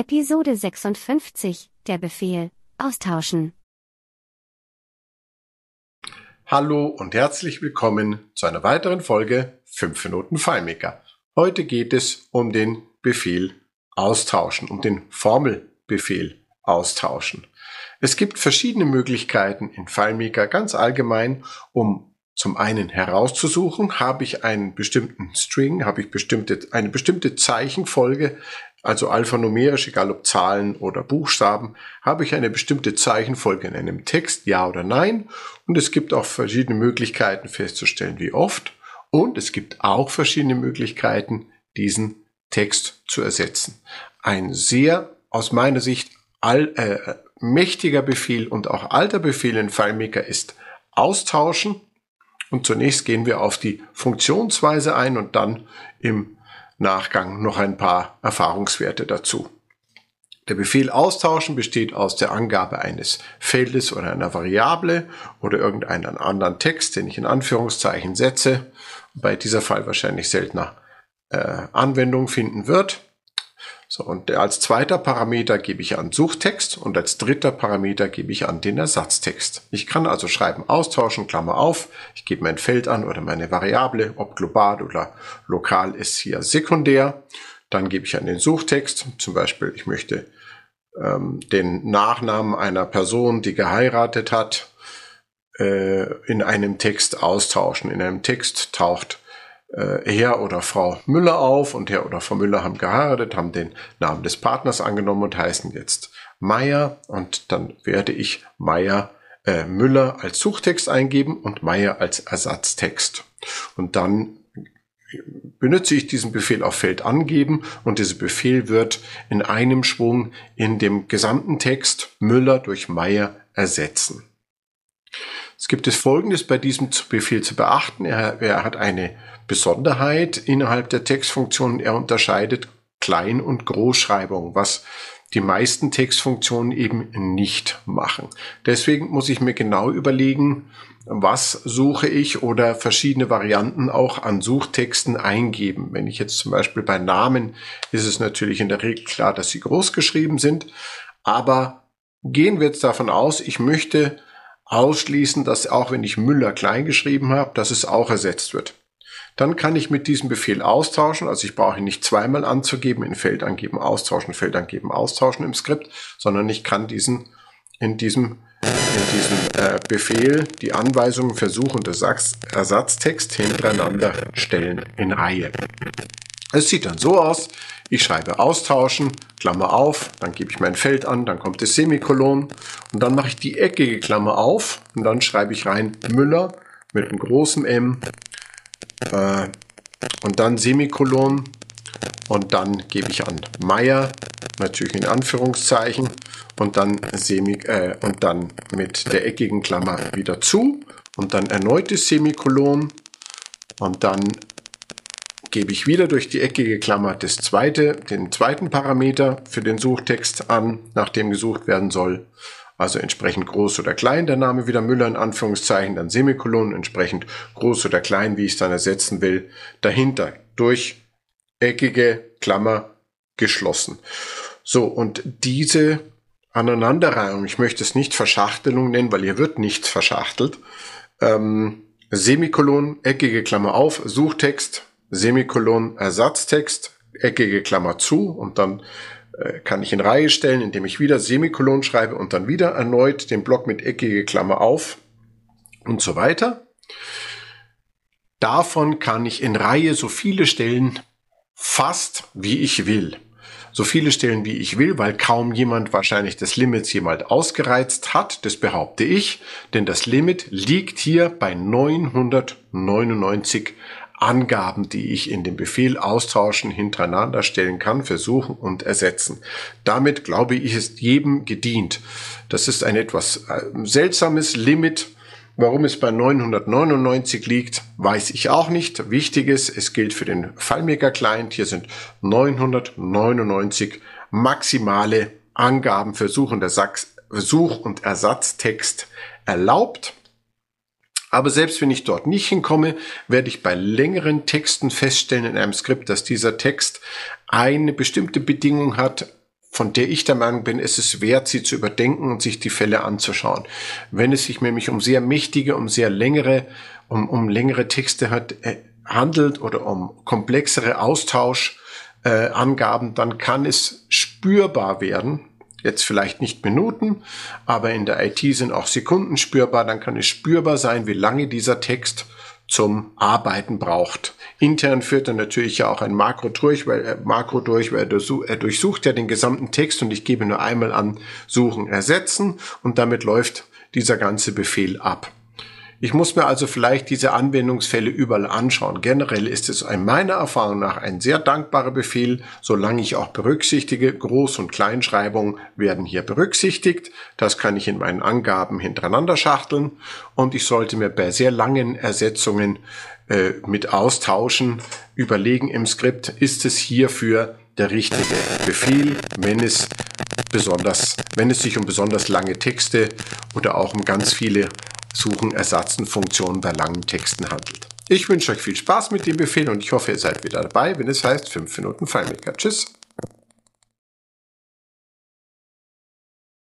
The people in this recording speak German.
Episode 56, der Befehl, austauschen. Hallo und herzlich willkommen zu einer weiteren Folge 5 Minuten FileMaker. Heute geht es um den Befehl austauschen, um den Formelbefehl austauschen. Es gibt verschiedene Möglichkeiten in FileMaker ganz allgemein, um zum einen herauszusuchen, habe ich einen bestimmten String, habe ich bestimmte, eine bestimmte Zeichenfolge, also alphanumerisch, egal ob Zahlen oder Buchstaben, habe ich eine bestimmte Zeichenfolge in einem Text, ja oder nein. Und es gibt auch verschiedene Möglichkeiten festzustellen, wie oft. Und es gibt auch verschiedene Möglichkeiten, diesen Text zu ersetzen. Ein sehr, aus meiner Sicht, all, äh, mächtiger Befehl und auch alter Befehl in FileMaker ist austauschen. Und zunächst gehen wir auf die Funktionsweise ein und dann im Nachgang noch ein paar Erfahrungswerte dazu. Der Befehl austauschen besteht aus der Angabe eines Feldes oder einer Variable oder irgendeinen anderen Text, den ich in Anführungszeichen setze, bei dieser Fall wahrscheinlich seltener äh, Anwendung finden wird. So, und als zweiter Parameter gebe ich an Suchtext und als dritter Parameter gebe ich an den Ersatztext. Ich kann also schreiben, austauschen, Klammer auf, ich gebe mein Feld an oder meine Variable, ob global oder lokal ist hier sekundär. Dann gebe ich an den Suchtext, zum Beispiel, ich möchte ähm, den Nachnamen einer Person, die geheiratet hat, äh, in einem Text austauschen. In einem Text taucht äh, Herr oder Frau Müller auf und Herr oder Frau Müller haben geheiratet, haben den Namen des Partners angenommen und heißen jetzt Meier und dann werde ich Meier äh, Müller als Suchtext eingeben und Meier als Ersatztext. Und dann benutze ich diesen Befehl auf Feld angeben und dieser Befehl wird in einem Schwung in dem gesamten Text Müller durch Meier ersetzen. Es gibt es Folgendes bei diesem Befehl zu beachten. Er, er hat eine Besonderheit innerhalb der Textfunktionen. Er unterscheidet Klein- und Großschreibung, was die meisten Textfunktionen eben nicht machen. Deswegen muss ich mir genau überlegen, was suche ich oder verschiedene Varianten auch an Suchtexten eingeben. Wenn ich jetzt zum Beispiel bei Namen ist es natürlich in der Regel klar, dass sie groß geschrieben sind, aber gehen wir jetzt davon aus, ich möchte ausschließen, dass auch wenn ich Müller klein geschrieben habe, dass es auch ersetzt wird. Dann kann ich mit diesem Befehl austauschen, also ich brauche ihn nicht zweimal anzugeben, in Feld angeben, austauschen, Feld angeben, austauschen im Skript, sondern ich kann diesen in diesem, in diesem äh, Befehl die Anweisungen für Such- und Ersatztext hintereinander stellen in Reihe. Es sieht dann so aus, ich schreibe austauschen, Klammer auf, dann gebe ich mein Feld an, dann kommt das Semikolon und dann mache ich die eckige Klammer auf und dann schreibe ich rein Müller mit einem großen M äh, und dann Semikolon und dann gebe ich an Meier, natürlich in Anführungszeichen und dann Semi äh, und dann mit der eckigen Klammer wieder zu und dann erneutes Semikolon und dann gebe ich wieder durch die eckige Klammer das zweite, den zweiten Parameter für den Suchtext an, nach dem gesucht werden soll. Also entsprechend groß oder klein, der Name wieder Müller in Anführungszeichen, dann Semikolon, entsprechend groß oder klein, wie ich es dann ersetzen will, dahinter durch eckige Klammer geschlossen. So, und diese Aneinanderreihung, ich möchte es nicht Verschachtelung nennen, weil hier wird nichts verschachtelt, ähm, Semikolon, eckige Klammer auf, Suchtext, Semikolon Ersatztext, eckige Klammer zu und dann äh, kann ich in Reihe stellen, indem ich wieder Semikolon schreibe und dann wieder erneut den Block mit eckige Klammer auf und so weiter. Davon kann ich in Reihe so viele Stellen fast wie ich will. So viele Stellen wie ich will, weil kaum jemand wahrscheinlich das Limit jemals ausgereizt hat. Das behaupte ich, denn das Limit liegt hier bei 999 Angaben, die ich in dem Befehl austauschen, hintereinander stellen kann, versuchen und ersetzen. Damit glaube ich, ist jedem gedient. Das ist ein etwas äh, seltsames Limit. Warum es bei 999 liegt, weiß ich auch nicht. Wichtig ist, es gilt für den FileMaker Client. Hier sind 999 maximale Angaben für Such und Ersatztext erlaubt. Aber selbst wenn ich dort nicht hinkomme, werde ich bei längeren Texten feststellen in einem Skript, dass dieser Text eine bestimmte Bedingung hat von der ich der Meinung bin, es ist wert, sie zu überdenken und sich die Fälle anzuschauen. Wenn es sich nämlich um sehr mächtige, um sehr längere, um, um längere Texte hat, äh, handelt oder um komplexere Austauschangaben, äh, dann kann es spürbar werden. Jetzt vielleicht nicht Minuten, aber in der IT sind auch Sekunden spürbar. Dann kann es spürbar sein, wie lange dieser Text zum Arbeiten braucht. Intern führt er natürlich ja auch ein Makro durch, weil er, Makro durch, weil er durchsucht ja den gesamten Text und ich gebe nur einmal an Suchen ersetzen und damit läuft dieser ganze Befehl ab. Ich muss mir also vielleicht diese Anwendungsfälle überall anschauen. Generell ist es in meiner Erfahrung nach ein sehr dankbarer Befehl, solange ich auch berücksichtige, Groß- und Kleinschreibungen werden hier berücksichtigt. Das kann ich in meinen Angaben hintereinander schachteln und ich sollte mir bei sehr langen Ersetzungen äh, mit austauschen, überlegen im Skript, ist es hierfür der richtige Befehl, wenn es besonders, wenn es sich um besonders lange Texte oder auch um ganz viele Suchen, Ersatzen, Funktionen bei langen Texten handelt. Ich wünsche euch viel Spaß mit dem Befehl und ich hoffe, ihr seid wieder dabei, wenn es heißt 5 Minuten FileMaker. Tschüss!